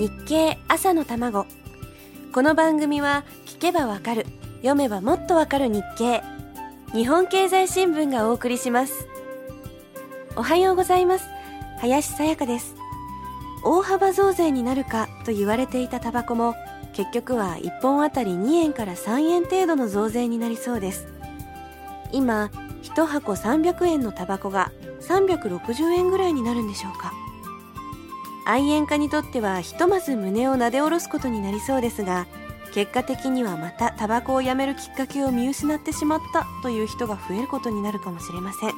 日経朝の卵。この番組は聞けばわかる読めばもっとわかる日経。日本経済新聞がお送りします。おはようございます。林さやかです。大幅増税になるかと言われていたタバコも結局は1本あたり2円から3円程度の増税になりそうです。今1箱300円のタバコが360円ぐらいになるんでしょうか。愛煙家にとってはひとまず胸をなで下ろすことになりそうですが結果的にはまたタバコをやめるきっかけを見失ってしまったという人が増えることになるかもしれません。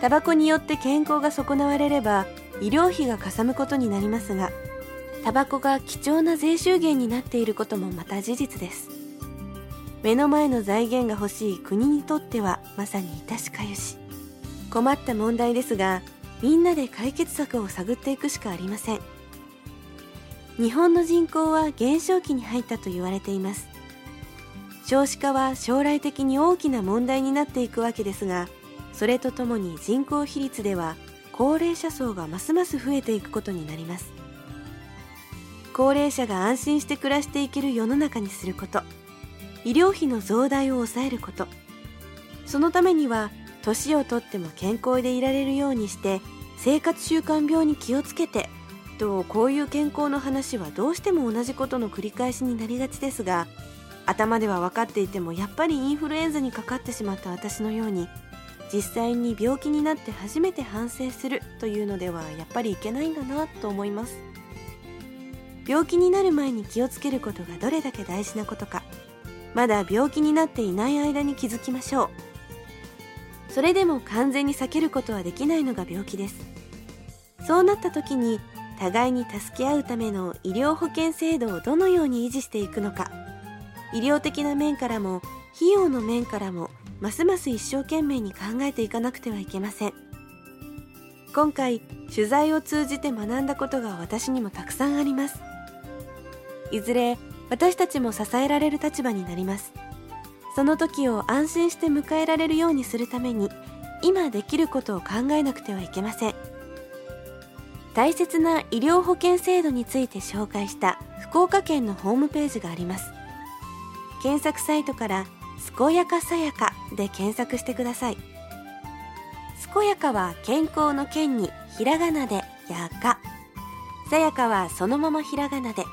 タバコによって健康が損なわれれば医療費がかさむことになりますがタバコが貴重な税収源になっていることもまた事実です。目の前の財源が欲しい国にとってはまさに致しかゆし。困った問題ですがみんなで解決策を探っていくしかありません。日本の人口は減少期に入ったと言われています。少子化は将来的に大きな問題になっていくわけですがそれとともに人口比率では高齢者層がますます増えていくことになります。高齢者が安心して暮らしていける世の中にすること。医療費の増大を抑えること。そのためには年をとっても健康でいられるようにして生活習慣病に気をつけてとこういう健康の話はどうしても同じことの繰り返しになりがちですが頭では分かっていてもやっぱりインフルエンザにかかってしまった私のように実際に病気になって初めて反省するというのではやっぱりいけないんだなと思います。病気になる前に気をつけることがどれだけ大事なことかまだ病気になっていない間に気づきましょう。それでも完全に避けることはできないのが病気です。そうなった時に互いに助け合うための医療保険制度をどのように維持していくのか。医療的な面からも費用の面からもますます一生懸命に考えていかなくてはいけません。今回取材を通じて学んだことが私にもたくさんあります。いずれ私たちも支えられる立場になります。その時を安心して迎えられるようにするために今できることを考えなくてはいけません。大切な医療保険制度について紹介した福岡県のホームページがあります。検索サイトから「健やかさやか」で検索してください。健やかは健康の健にひらがなでやか。さやかはそのままひらがなで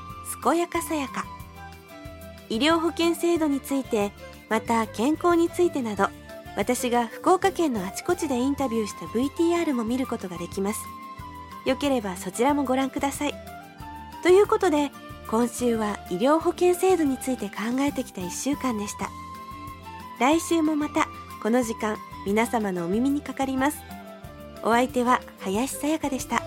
健やかさやか。医療保険制度についてまた健康についてなど私が福岡県のあちこちでインタビューした VTR も見ることができます。よければそちらもご覧ください。ということで今週は医療保険制度について考えてきた1週間でした。来週もまたこの時間皆様のお耳にかかります。お相手は林さやかでした。